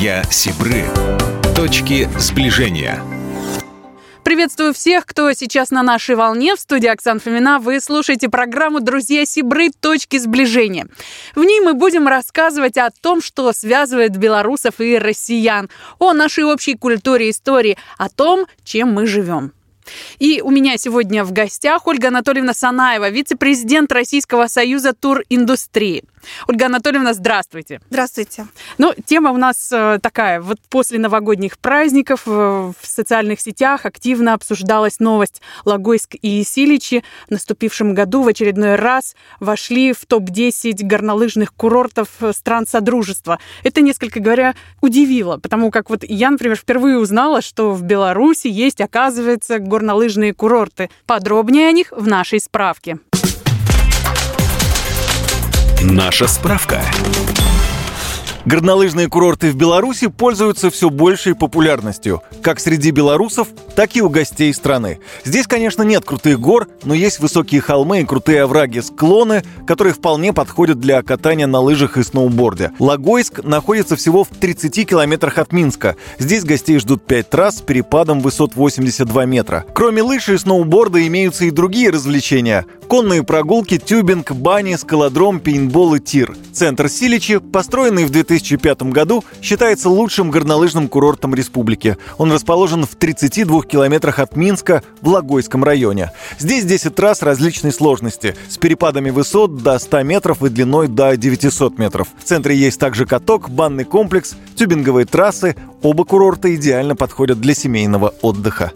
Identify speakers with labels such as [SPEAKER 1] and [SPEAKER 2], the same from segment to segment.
[SPEAKER 1] Друзья Сибры. Точки сближения.
[SPEAKER 2] Приветствую всех, кто сейчас на нашей волне. В студии Оксана Фомина вы слушаете программу «Друзья Сибры. Точки сближения». В ней мы будем рассказывать о том, что связывает белорусов и россиян, о нашей общей культуре и истории, о том, чем мы живем. И у меня сегодня в гостях Ольга Анатольевна Санаева, вице-президент Российского союза туриндустрии. Ольга Анатольевна, здравствуйте.
[SPEAKER 3] Здравствуйте.
[SPEAKER 2] Ну, тема у нас э, такая. Вот после новогодних праздников э, в социальных сетях активно обсуждалась новость. Логойск и Силичи в наступившем году в очередной раз вошли в топ-10 горнолыжных курортов э, стран Содружества. Это, несколько говоря, удивило, потому как вот я, например, впервые узнала, что в Беларуси есть, оказывается, горнолыжные курорты. Подробнее о них в нашей справке.
[SPEAKER 1] Наша справка.
[SPEAKER 4] Горнолыжные курорты в Беларуси пользуются все большей популярностью, как среди белорусов, так и у гостей страны. Здесь, конечно, нет крутых гор, но есть высокие холмы и крутые овраги, склоны, которые вполне подходят для катания на лыжах и сноуборде. Логойск находится всего в 30 километрах от Минска. Здесь гостей ждут 5 трасс с перепадом высот 82 метра. Кроме лыж и сноуборда имеются и другие развлечения. Конные прогулки, тюбинг, бани, скалодром, пейнтбол и тир. Центр Силичи, построенный в 2005 году, считается лучшим горнолыжным курортом республики. Он расположен в 32 километрах от Минска в Логойском районе. Здесь 10 трасс различной сложности, с перепадами высот до 100 метров и длиной до 900 метров. В центре есть также каток, банный комплекс, тюбинговые трассы. Оба курорта идеально подходят для семейного отдыха.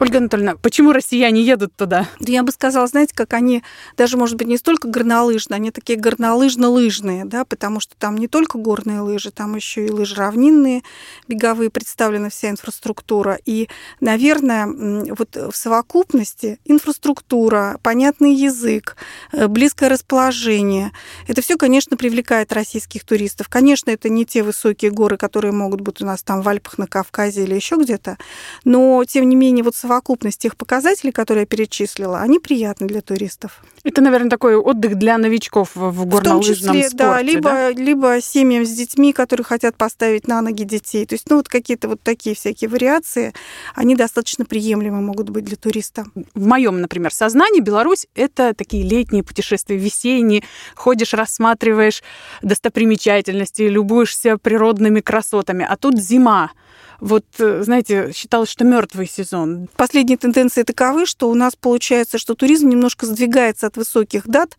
[SPEAKER 2] Ольга Анатольевна, почему россияне едут туда?
[SPEAKER 3] Я бы сказала, знаете, как они даже, может быть, не столько горнолыжные, они такие горнолыжно-лыжные, да, потому что там не только горные лыжи, там еще и лыжи равнинные, беговые, представлена вся инфраструктура. И, наверное, вот в совокупности инфраструктура, понятный язык, э, близкое расположение, это все, конечно, привлекает российских туристов. Конечно, это не те высокие горы, которые могут быть у нас там в Альпах, на Кавказе или еще где-то, но, тем не менее, вот совокупность совокупность тех показателей, которые я перечислила, они приятны для туристов.
[SPEAKER 2] Это, наверное, такой отдых для новичков в горнолыжном
[SPEAKER 3] в том числе,
[SPEAKER 2] спорте,
[SPEAKER 3] да, либо,
[SPEAKER 2] да?
[SPEAKER 3] либо семьям с детьми, которые хотят поставить на ноги детей. То есть, ну, вот какие-то вот такие всякие вариации, они достаточно приемлемы могут быть для туриста.
[SPEAKER 2] В моем, например, сознании Беларусь — это такие летние путешествия, весенние. Ходишь, рассматриваешь достопримечательности, любуешься природными красотами. А тут зима вот, э, знаете, считалось, что мертвый сезон.
[SPEAKER 3] Последние тенденции таковы, что у нас получается, что туризм немножко сдвигается от высоких дат,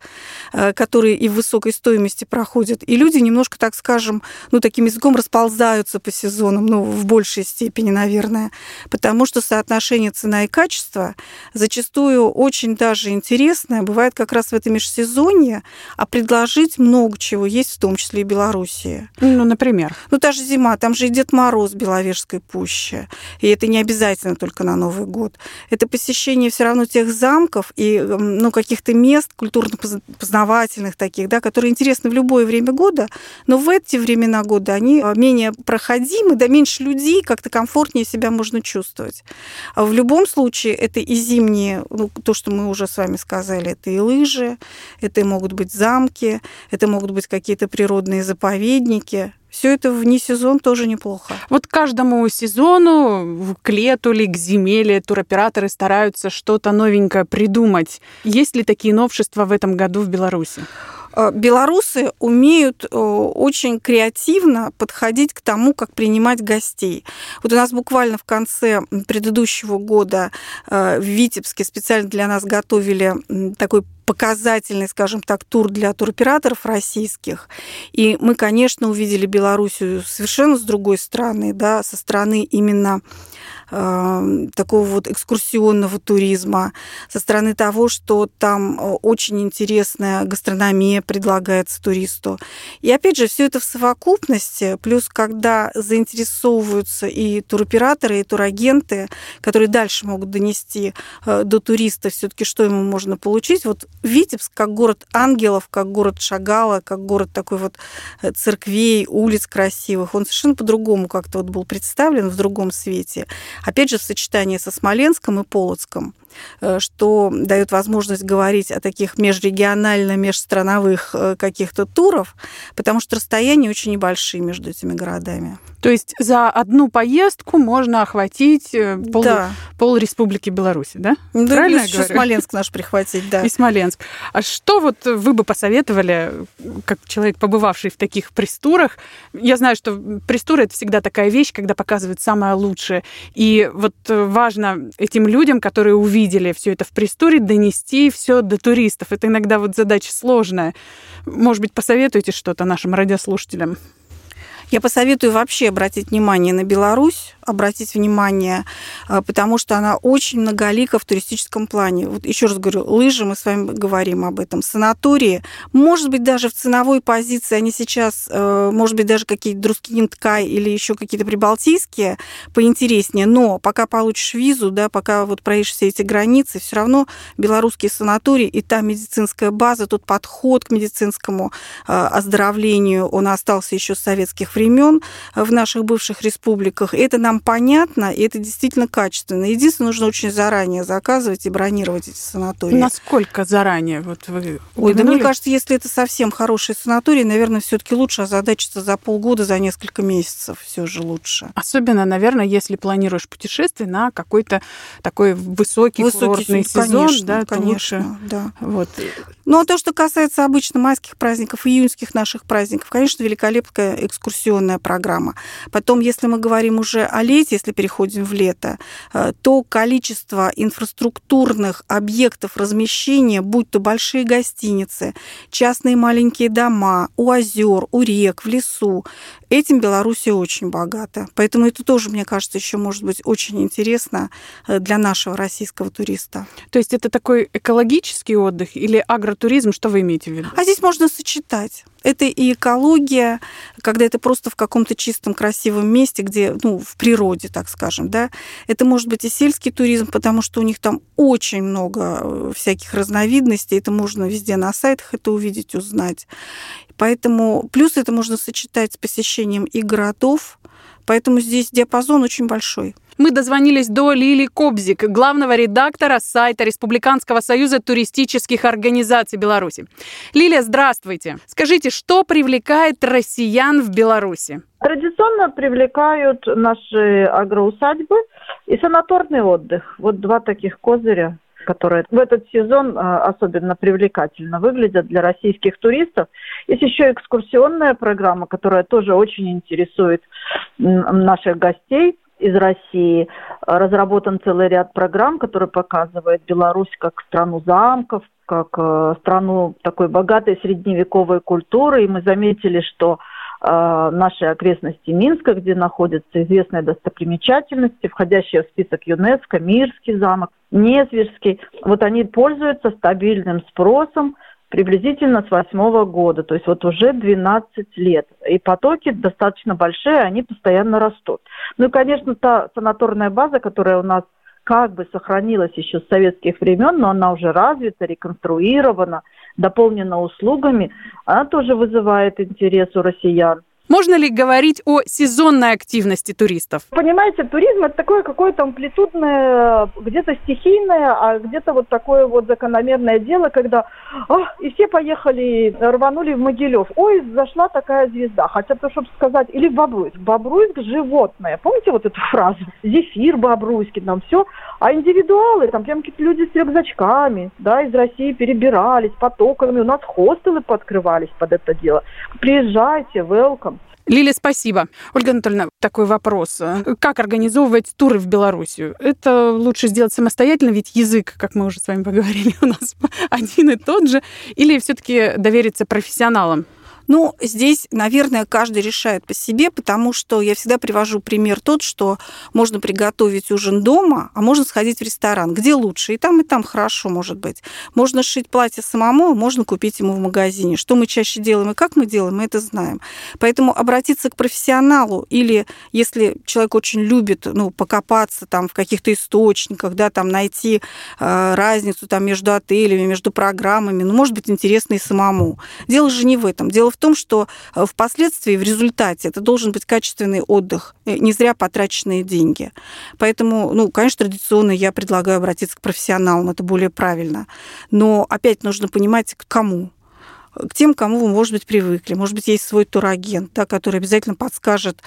[SPEAKER 3] э, которые и в высокой стоимости проходят, и люди немножко, так скажем, ну, таким языком расползаются по сезонам, ну, в большей степени, наверное, потому что соотношение цена и качество зачастую очень даже интересное бывает как раз в это межсезонье, а предложить много чего есть, в том числе и Белоруссии.
[SPEAKER 2] Ну, например?
[SPEAKER 3] Ну, та же зима, там же и Дед Мороз Беловежской Белорусской пуще. И это не обязательно только на Новый год. Это посещение все равно тех замков и ну, каких-то мест культурно-познавательных таких, да, которые интересны в любое время года, но в эти времена года они а, менее проходимы, да меньше людей, как-то комфортнее себя можно чувствовать. А в любом случае это и зимние, ну, то, что мы уже с вами сказали, это и лыжи, это могут быть замки, это могут быть какие-то природные заповедники, все это вне сезон тоже неплохо.
[SPEAKER 2] Вот каждому сезону, к лету или к зиме, или туроператоры стараются что-то новенькое придумать. Есть ли такие новшества в этом году в Беларуси?
[SPEAKER 3] Э, белорусы умеют э, очень креативно подходить к тому, как принимать гостей. Вот у нас буквально в конце предыдущего года э, в Витебске специально для нас готовили такой показательный, скажем так, тур для туроператоров российских. И мы, конечно, увидели Белоруссию совершенно с другой стороны, да, со стороны именно э, такого вот экскурсионного туризма, со стороны того, что там э, очень интересная гастрономия предлагается туристу. И опять же, все это в совокупности, плюс когда заинтересовываются и туроператоры, и турагенты, которые дальше могут донести э, до туриста все-таки, что ему можно получить. Вот Витебск как город ангелов, как город Шагала, как город такой вот э, церквей, улиц красивых, он совершенно по-другому как-то вот был представлен в другом свете. Опять же, в сочетании со Смоленском и Полоцком. э, что дает возможность говорить о таких межрегионально, межстрановых э, каких-то туров, потому что расстояния очень небольшие между этими городами.
[SPEAKER 2] То есть за одну поездку можно охватить э, пол, да. Пол Республики Беларусь, да?
[SPEAKER 3] да Правильно я говорю? Смоленск наш прихватить, да.
[SPEAKER 2] И Смоленск. А что вот вы бы посоветовали, как человек, побывавший в таких престурах? Я знаю, что престура – это всегда такая вещь, когда показывают самое лучшее. И вот важно этим людям, которые увидели все это в престуре, донести все до туристов. Это иногда вот задача сложная. Может быть, посоветуете что-то нашим радиослушателям?
[SPEAKER 3] Я посоветую вообще обратить внимание на Беларусь, обратить внимание, а, потому что она очень многолика в туристическом плане. Вот еще раз говорю, лыжи, мы с вами говорим об этом, санатории, может быть, даже в ценовой позиции они сейчас, э, может быть, даже какие-то Друскининткай или еще какие-то прибалтийские поинтереснее, но пока получишь визу, да, пока вот проедешь все эти границы, все равно белорусские санатории и та медицинская база, тот подход к медицинскому э, оздоровлению, он остался еще с советских времен в наших бывших республиках. Это нам понятно, и это действительно качественно. Единственное, нужно очень заранее заказывать и бронировать эти санатории.
[SPEAKER 2] Насколько заранее? Вот вы
[SPEAKER 3] Ой, да мне кажется, если это совсем хороший санаторий, наверное, все-таки лучше озадачиться за полгода, за несколько месяцев все же лучше.
[SPEAKER 2] Особенно, наверное, если планируешь путешествие на какой-то такой высокий, высокий курортный сезон,
[SPEAKER 3] конечно,
[SPEAKER 2] да,
[SPEAKER 3] конечно, лучше. да. Вот. Ну, а то, что касается обычно майских праздников, июньских наших праздников, конечно, великолепная экскурсионная программа. Потом, если мы говорим уже о лете, если переходим в лето, э, то количество инфраструктурных объектов размещения, будь то большие гостиницы, частные маленькие дома, у озер, у рек, в лесу, этим Беларусь очень богата. Поэтому это тоже, мне кажется, еще может быть очень интересно э, для нашего российского туриста.
[SPEAKER 2] То есть это такой экологический отдых или агротуризм? Что вы имеете в виду?
[SPEAKER 3] А здесь можно сочетать. Это и экология, когда это просто в каком-то чистом, красивом месте, где, ну, в природе, так скажем, да. Это может быть и сельский туризм, потому что у них там очень много э, всяких разновидностей. Это можно везде на сайтах это увидеть, узнать. Поэтому плюс это можно сочетать с посещением и городов, поэтому здесь диапазон очень большой.
[SPEAKER 2] Мы дозвонились до Лили Кобзик, главного редактора сайта Республиканского союза туристических организаций Беларуси. Лилия, здравствуйте. Скажите, что привлекает россиян в Беларуси?
[SPEAKER 5] Традиционно привлекают наши агроусадьбы и санаторный отдых. Вот два таких козыря которые в этот сезон а, особенно привлекательно выглядят для российских туристов. Есть еще экскурсионная программа, которая тоже очень интересует наших гостей из России. Разработан целый ряд программ, которые показывают Беларусь как страну замков, как э, страну такой богатой средневековой культуры. И мы заметили, что э, наши окрестности Минска, где находятся известные достопримечательности, входящие в список ЮНЕСКО, Мирский замок, Незвежский, вот они пользуются стабильным спросом, приблизительно с восьмого года, то есть вот уже 12 лет. И потоки достаточно большие, они постоянно растут. Ну и, конечно, та санаторная база, которая у нас как бы сохранилась еще с советских времен, но она уже развита, реконструирована, дополнена услугами, она тоже вызывает интерес у россиян.
[SPEAKER 2] Можно ли говорить о сезонной активности туристов?
[SPEAKER 5] Понимаете, туризм это такое какое-то амплитудное, где-то стихийное, а где-то вот такое вот закономерное дело, когда а, и все поехали, рванули в Могилев. Ой, зашла такая звезда. Хотя то, чтобы сказать, или в Бобруйск. Бобруйск животное. Помните вот эту фразу? Зефир бобруйский, там все. А индивидуалы, там прям какие-то люди с рюкзачками, да, из России перебирались потоками. У нас хостелы подкрывались под это дело. Приезжайте, welcome.
[SPEAKER 2] Лилия, спасибо. Ольга Анатольевна, такой вопрос. Как организовывать туры в Белоруссию? Это лучше сделать самостоятельно, ведь язык, как мы уже с вами поговорили, у нас один и тот же. Или все-таки довериться профессионалам?
[SPEAKER 3] Ну, здесь, наверное, каждый решает по себе, потому что я всегда привожу пример тот, что можно приготовить ужин дома, а можно сходить в ресторан. Где лучше? И там, и там хорошо, может быть. Можно сшить платье самому, можно купить ему в магазине. Что мы чаще делаем и как мы делаем, мы это знаем. Поэтому обратиться к профессионалу или если человек очень любит ну, покопаться там в каких-то источниках, да, там найти э, разницу там между отелями, между программами, ну, может быть, интересно и самому. Дело же не в этом. Дело в том, что э, впоследствии, в результате, это должен быть качественный отдых, э, не зря потраченные деньги. Поэтому, ну, конечно, традиционно я предлагаю обратиться к профессионалам, это более правильно. Но опять нужно понимать, к кому к тем, кому вы, может быть, привыкли. Может быть, есть свой турагент, да, который обязательно подскажет,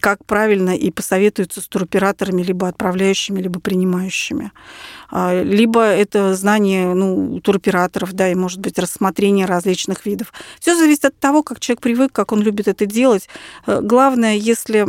[SPEAKER 3] как правильно, и посоветуется с туроператорами, либо отправляющими, либо принимающими. А, либо это знание ну, туроператоров, да, и, может быть, рассмотрение различных видов. Все зависит от того, как человек привык, как он любит это делать. Э, главное, если,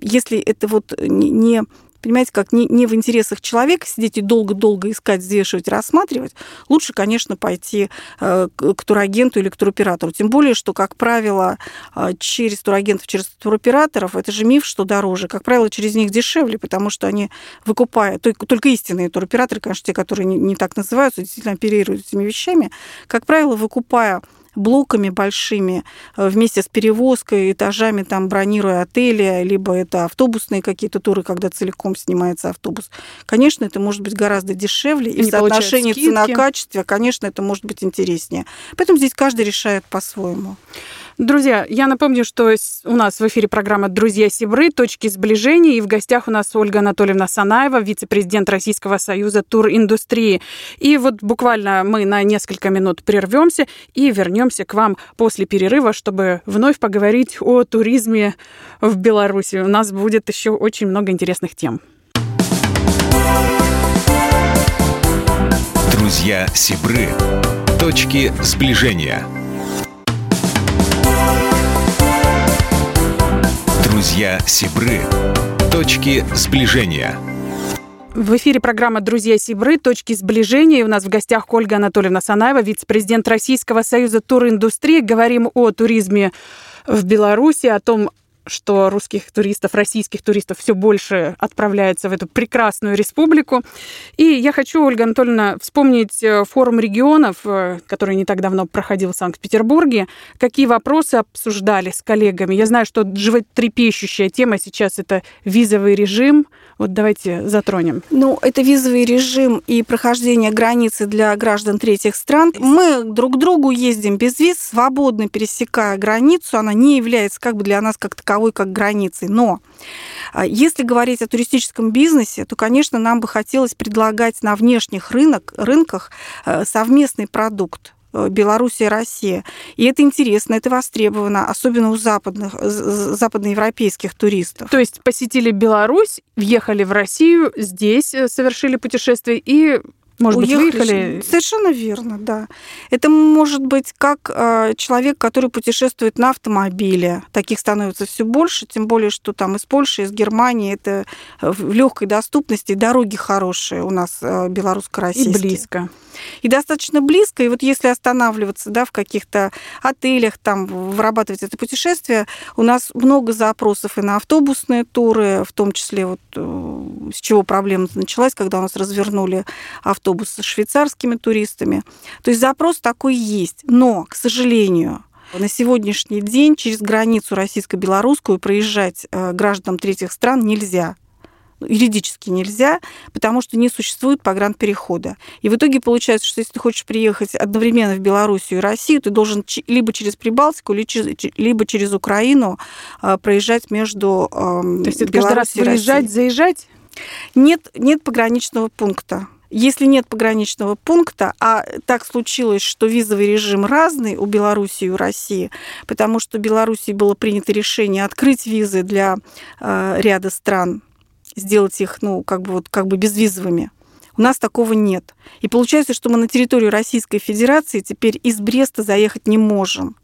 [SPEAKER 3] если это вот не понимаете, как не, не в интересах человека сидеть и долго-долго искать, взвешивать, рассматривать, лучше, конечно, пойти э, к турагенту или к туроператору. Тем более, что, как правило, э, через турагентов, через туроператоров, это же миф, что дороже. Как правило, через них дешевле, потому что они выкупают, только, только истинные туроператоры, конечно, те, которые не, не так называются, действительно оперируют этими вещами, как правило, выкупая блоками большими э, вместе с перевозкой, этажами, там, бронируя отели, либо это автобусные какие-то туры, когда целиком снимается автобус. Конечно, это может быть гораздо дешевле, и, и в соотношении цена-качество, конечно, это может быть интереснее. Поэтому здесь каждый решает по-своему.
[SPEAKER 2] Друзья, я напомню, что у нас в эфире программа «Друзья Сибры. Точки сближения». И в гостях у нас Ольга Анатольевна Санаева, вице-президент Российского союза туриндустрии. И вот буквально мы на несколько минут прервемся и вернемся к вам после перерыва, чтобы вновь поговорить о туризме в Беларуси. У нас будет еще очень много интересных тем.
[SPEAKER 1] Друзья Сибры. Точки сближения. Друзья Сибры. Точки сближения.
[SPEAKER 2] В эфире программа «Друзья Сибры. Точки сближения». И у нас в гостях Ольга Анатольевна Санаева, вице-президент Российского союза туриндустрии. Говорим о туризме в Беларуси, о том, что русских туристов, российских туристов все больше отправляется в эту прекрасную республику. И я хочу, Ольга Анатольевна, вспомнить э, форум регионов, э, который не так давно проходил в Санкт-Петербурге. Какие вопросы обсуждали с коллегами? Я знаю, что животрепещущая тема сейчас – это визовый режим. Вот давайте затронем.
[SPEAKER 3] Ну, это визовый режим и прохождение границы для граждан третьих стран. Мы друг к другу ездим без виз, свободно пересекая границу. Она не является как бы для нас как таковой таковой, как границей. Но а, если говорить о туристическом бизнесе, то, конечно, нам бы хотелось предлагать на внешних рынок, рынках э, совместный продукт э, Беларусь и Россия. И это интересно, это востребовано, особенно у западных, западноевропейских туристов.
[SPEAKER 2] То есть посетили Беларусь, въехали в Россию, здесь э, совершили путешествие и может Уехали. быть, выехали?
[SPEAKER 3] Совершенно верно, да. Это может быть как э, человек, который путешествует на автомобиле. Таких становится все больше, тем более, что там из Польши, из Германии это в легкой доступности, дороги хорошие у нас э, белорусско-российские.
[SPEAKER 2] И близко
[SPEAKER 3] и достаточно близко. И вот если останавливаться да, в каких-то отелях, там вырабатывать это путешествие, у нас много запросов и на автобусные туры, в том числе вот э, с чего проблема началась, когда у нас развернули автобус с швейцарскими туристами. То есть запрос такой есть. Но, к сожалению, на сегодняшний день через границу российско-белорусскую проезжать э, гражданам третьих стран нельзя юридически нельзя, потому что не существует погранперехода. И в итоге получается, что если ты хочешь приехать одновременно в Белоруссию и Россию, ты должен либо через Прибалтику, либо через Украину а, проезжать между
[SPEAKER 2] То есть это каждый раз выезжать, заезжать?
[SPEAKER 3] Нет, нет пограничного пункта. Если нет пограничного пункта, а так случилось, что визовый режим разный у Беларуси и у России, потому что в Беларуси было принято решение открыть визы для э, ряда стран сделать их, ну, как бы, вот, как бы безвизовыми. У нас такого нет. И получается, что мы на территорию Российской Федерации теперь из Бреста заехать не можем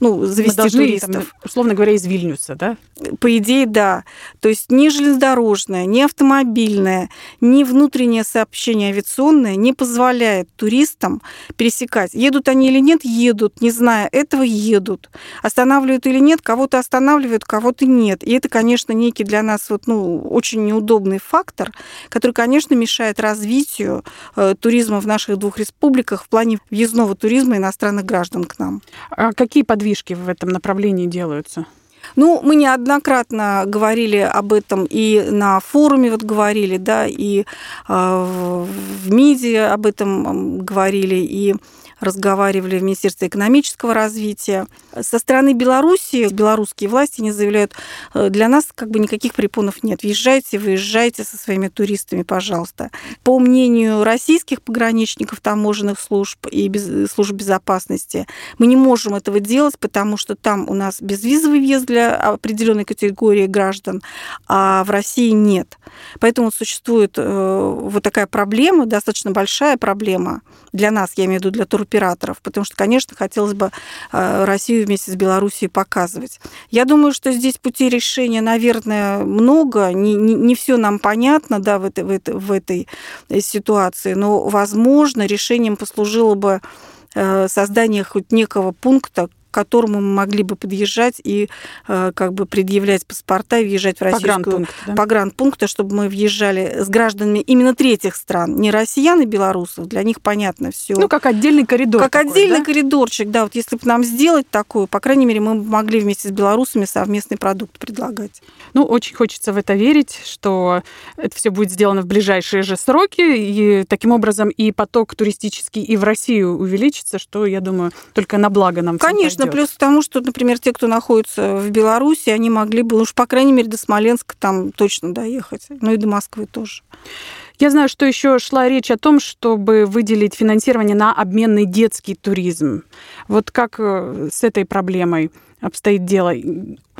[SPEAKER 3] ну, завести Мы должны, туристов. Там,
[SPEAKER 2] условно говоря, из Вильнюса, да?
[SPEAKER 3] По идее, да. То есть ни железнодорожное, ни автомобильное, ни внутреннее сообщение авиационное не позволяет туристам пересекать. Едут они или нет, едут, не зная этого, едут. Останавливают или нет, кого-то останавливают, кого-то нет. И это, конечно, некий для нас вот, ну, очень неудобный фактор, который, конечно, мешает развитию э, туризма в наших двух республиках в плане въездного туризма иностранных граждан к нам.
[SPEAKER 2] А какие подвижки подвижки в этом направлении делаются?
[SPEAKER 3] Ну, мы неоднократно говорили об этом и на форуме вот говорили, да, и э, в МИДе об этом говорили, и разговаривали в Министерстве экономического развития. Со стороны Беларуси белорусские власти не заявляют, э, для нас как бы никаких препонов нет. Въезжайте, выезжайте со своими туристами, пожалуйста. По мнению российских пограничников, таможенных служб и без, служб безопасности, мы не можем этого делать, потому что там у нас безвизовый въезд для определенной категории граждан, а в России нет. Поэтому существует э, вот такая проблема, достаточно большая проблема для нас, я имею в виду для туроператоров, потому что, конечно, хотелось бы э, Россию вместе с Белоруссией показывать. Я думаю, что здесь пути решения, наверное, много, не, не, не все нам понятно да, в, этой, в, этой, в этой ситуации, но, возможно, решением послужило бы э, создание хоть некого пункта, к которому мы могли бы подъезжать и э, как бы предъявлять паспорта и въезжать в российскую
[SPEAKER 2] погранпункт, да?
[SPEAKER 3] погранпункта, чтобы мы въезжали с гражданами именно третьих стран, не россиян и белорусов, для них понятно все.
[SPEAKER 2] Ну, как отдельный коридор.
[SPEAKER 3] Как
[SPEAKER 2] такой,
[SPEAKER 3] отдельный
[SPEAKER 2] да?
[SPEAKER 3] коридорчик, да, вот если бы нам сделать такую, по крайней мере, мы могли вместе с белорусами совместный продукт предлагать.
[SPEAKER 2] Ну, очень хочется в это верить, что это все будет сделано в ближайшие же сроки, и таким образом и поток туристический и в Россию увеличится, что, я думаю, только на благо нам всем
[SPEAKER 3] Конечно,
[SPEAKER 2] пойдет.
[SPEAKER 3] плюс к тому, что, например, те, кто находится в Беларуси, они могли бы, ну уж, по крайней мере, до Смоленска там точно доехать. Ну и до Москвы тоже.
[SPEAKER 2] Я знаю, что еще шла речь о том, чтобы выделить финансирование на обменный детский туризм. Вот как э, с этой проблемой обстоит дело?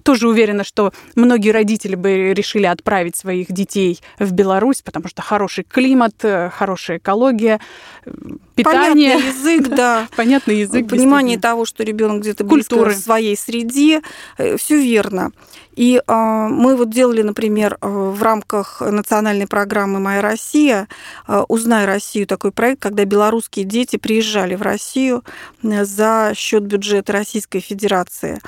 [SPEAKER 2] Тоже уверена, что многие родители бы решили отправить своих детей в Беларусь, потому что хороший климат, э, хорошая экология, э, питание.
[SPEAKER 3] Понятный язык, да.
[SPEAKER 2] Понятный язык.
[SPEAKER 3] Понимание того, что ребенок где-то
[SPEAKER 2] Культуры.
[SPEAKER 3] в своей среде, все верно. И э, мы вот делали, например, э, в рамках национальной программы «Моя Россия», э, «Узнай Россию» такой проект, когда белорусские дети приезжали в Россию э, за счет бюджета Российской Федерации.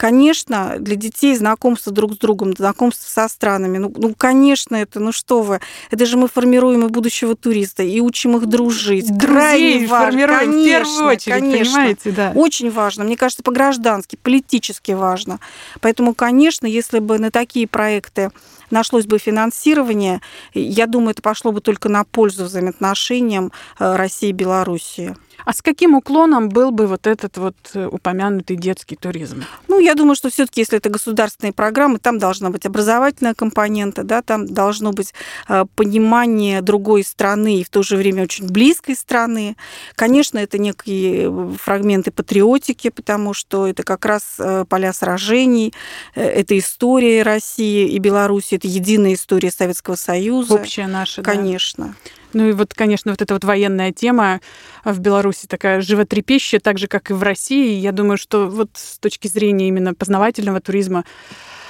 [SPEAKER 3] Конечно, для детей знакомство друг с другом, знакомство со странами, ну, ну, конечно, это, ну что вы, это же мы формируем и будущего туриста, и учим их дружить. Крайне
[SPEAKER 2] Друзей
[SPEAKER 3] важно,
[SPEAKER 2] формируем в
[SPEAKER 3] конечно,
[SPEAKER 2] первую очередь,
[SPEAKER 3] конечно.
[SPEAKER 2] понимаете, да.
[SPEAKER 3] Очень важно, мне кажется, по-граждански, политически важно. Поэтому, конечно, если бы на такие проекты нашлось бы финансирование, я думаю, это пошло бы только на пользу взаимоотношениям э, России и Белоруссии.
[SPEAKER 2] А с каким уклоном был бы вот этот вот э, упомянутый детский туризм?
[SPEAKER 3] Ну, я думаю, что все-таки, если это государственные программы, там должна быть образовательная компонента, да, там должно быть э, понимание другой страны и в то же время очень близкой страны. Конечно, это некие фрагменты патриотики, потому что это как раз поля сражений, это история России и Беларуси, единая история Советского Союза.
[SPEAKER 2] Общая наша, да.
[SPEAKER 3] Конечно.
[SPEAKER 2] Ну и вот, конечно, вот эта вот военная тема в Беларуси такая животрепещущая, так же, как и в России. Я думаю, что вот с точки зрения именно познавательного туризма,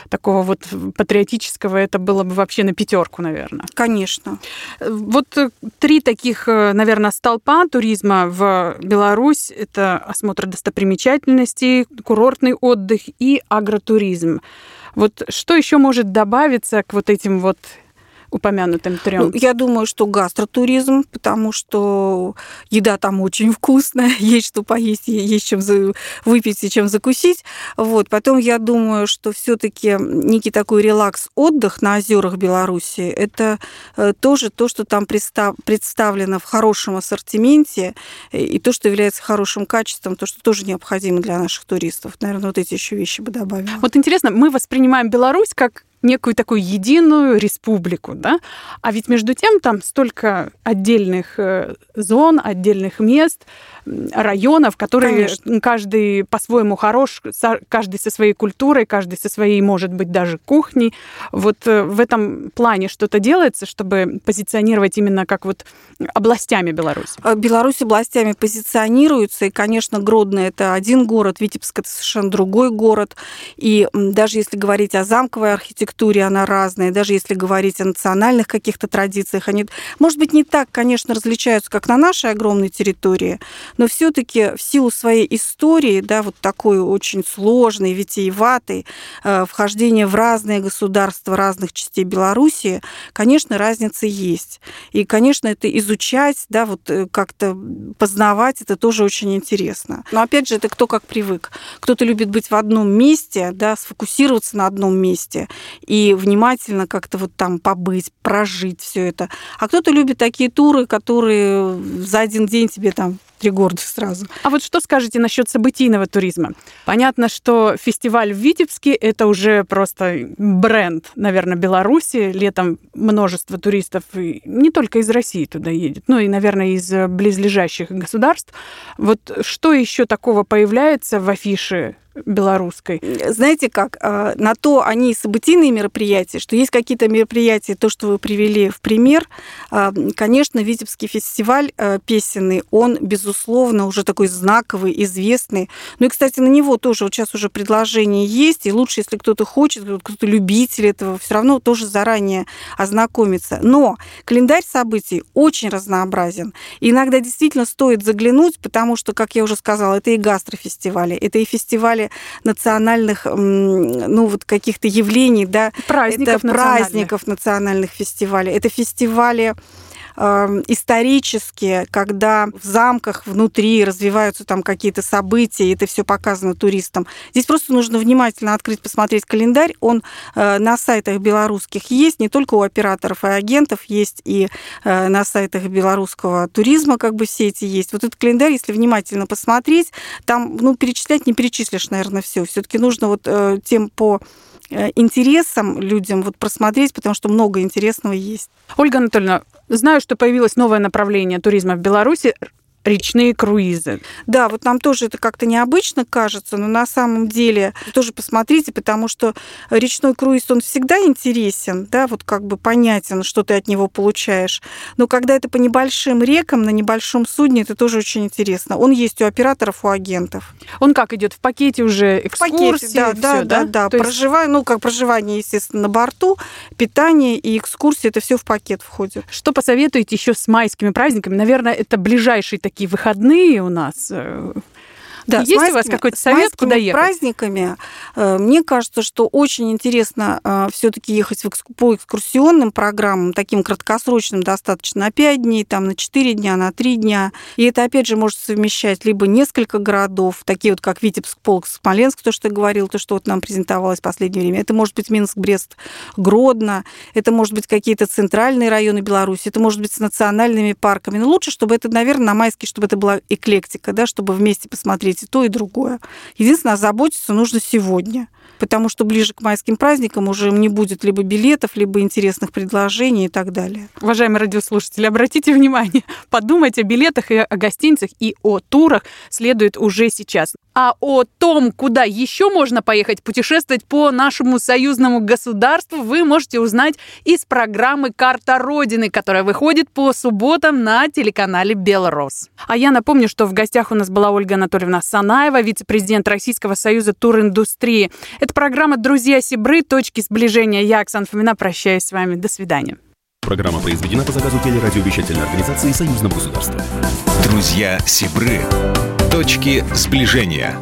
[SPEAKER 2] такого вот патриотического, это было бы вообще на пятерку, наверное.
[SPEAKER 3] Конечно.
[SPEAKER 2] Вот три таких, наверное, столпа туризма в Беларусь. Это осмотр достопримечательностей, курортный отдых и агротуризм. Вот что еще может добавиться к вот этим вот упомянутым трем?
[SPEAKER 3] Ну, я думаю, что гастротуризм, потому что еда там очень вкусная, есть что поесть, есть чем выпить и чем закусить. Вот. Потом я думаю, что все таки некий такой релакс-отдых на озерах Беларуси, это э, тоже то, что там представлено в хорошем ассортименте, и то, что является хорошим качеством, то, что тоже необходимо для наших туристов. Наверное, вот эти еще вещи бы добавила.
[SPEAKER 2] Вот интересно, мы воспринимаем Беларусь как некую такую единую республику, да? А ведь между тем там столько отдельных э, зон, отдельных мест, районов, которые
[SPEAKER 3] Конечно.
[SPEAKER 2] каждый по-своему хорош, каждый со своей культурой, каждый со своей, может быть, даже кухней. Вот э, в этом плане что-то делается, чтобы позиционировать именно как вот областями Беларуси?
[SPEAKER 3] Беларусь областями позиционируется, и, конечно, Гродно – это один город, Витебск – это совершенно другой город. И даже если говорить о замковой архитектуре, она разная, даже если говорить о национальных каких-то традициях, они, может быть, не так, конечно, различаются, как на нашей огромной территории, но все-таки в силу своей истории, да, вот такой очень сложной, витиеватой, э, вхождение в разные государства разных частей Белоруссии, конечно, разница есть. И, конечно, это изучать, да, вот э, как-то познавать, это тоже очень интересно. Но опять же, это кто как привык. Кто-то любит быть в одном месте, да, сфокусироваться на одном месте и внимательно как-то вот там побыть, прожить все это. А кто-то любит такие туры, которые за один день тебе там три города сразу.
[SPEAKER 2] А вот что скажете насчет событийного туризма? Понятно, что фестиваль в Витебске – это уже просто бренд, наверное, Беларуси. Летом множество туристов не только из России туда едет, но и, наверное, из близлежащих государств. Вот что еще такого появляется в афише белорусской.
[SPEAKER 3] Знаете как, а, на то они событийные мероприятия, что есть какие-то мероприятия, то, что вы привели в пример, а, конечно, Витебский фестиваль а, песенный, он, безусловно, уже такой знаковый, известный. Ну и, кстати, на него тоже вот сейчас уже предложение есть, и лучше, если кто-то хочет, кто-то любитель этого, все равно тоже заранее ознакомиться. Но календарь событий очень разнообразен. Иногда действительно стоит заглянуть, потому что, как я уже сказала, это и гастрофестивали, это и фестивали национальных, ну, вот каких-то явлений, да.
[SPEAKER 2] Праздников
[SPEAKER 3] это праздников национальных фестивалей. Это фестивали Эм, исторические, когда в замках внутри развиваются там какие-то события, и это все показано туристам. Здесь просто нужно внимательно открыть, посмотреть календарь. Он э, на сайтах белорусских есть, не только у операторов и агентов, есть и э, на сайтах белорусского туризма, как бы все эти есть. Вот этот календарь, если внимательно посмотреть, там, ну, перечислять не перечислишь, наверное, все. Все-таки нужно вот э, тем по интересам людям вот просмотреть, потому что много интересного есть.
[SPEAKER 2] Ольга Анатольевна, Знаю, что появилось новое направление туризма в Беларуси речные круизы.
[SPEAKER 3] Да, вот нам тоже это как-то необычно кажется, но на самом деле тоже посмотрите, потому что речной круиз, он всегда интересен, да, вот как бы понятен, что ты от него получаешь. Но когда это по небольшим рекам, на небольшом судне, это тоже очень интересно. Он есть у операторов, у агентов.
[SPEAKER 2] Он как идет в пакете уже экскурсии? В пакете,
[SPEAKER 3] да, да, да, да. да. Проживание, есть... ну, как проживание, естественно, на борту, питание и экскурсии, это все в пакет входит.
[SPEAKER 2] Что посоветуете еще с майскими праздниками? Наверное, это ближайший такие выходные у нас. Да, Есть майскими, у вас какой-то совет, куда ехать?
[SPEAKER 3] праздниками, э, мне кажется, что очень интересно э, все таки ехать по экскурсионным программам, таким краткосрочным достаточно, на 5 дней, там, на 4 дня, на 3 дня. И это, опять же, может совмещать либо несколько городов, такие вот, как Витебск, Полк, Смоленск, то, что я говорил, то, что вот нам презентовалось в последнее время. Это может быть Минск, Брест, Гродно, это может быть какие-то центральные районы Беларуси, это может быть с национальными парками. Но лучше, чтобы это, наверное, на майске, чтобы это была эклектика, да, чтобы вместе посмотреть и то, и другое. Единственное, заботиться нужно сегодня – потому что ближе к майским праздникам уже не будет либо билетов, либо интересных предложений и так далее.
[SPEAKER 2] Уважаемые радиослушатели, обратите внимание, подумать о билетах и о гостиницах и о турах следует уже сейчас. А о том, куда еще можно поехать путешествовать по нашему союзному государству, вы можете узнать из программы «Карта Родины», которая выходит по субботам на телеканале «Белрос». А я напомню, что в гостях у нас была Ольга Анатольевна Санаева, вице-президент Российского союза туриндустрии. Это программа «Друзья Сибры. Точки сближения». Я, Оксана Фомина, прощаюсь с вами. До свидания.
[SPEAKER 1] Программа произведена по заказу телерадиовещательной организации Союзного государства. Друзья Сибры. Точки сближения.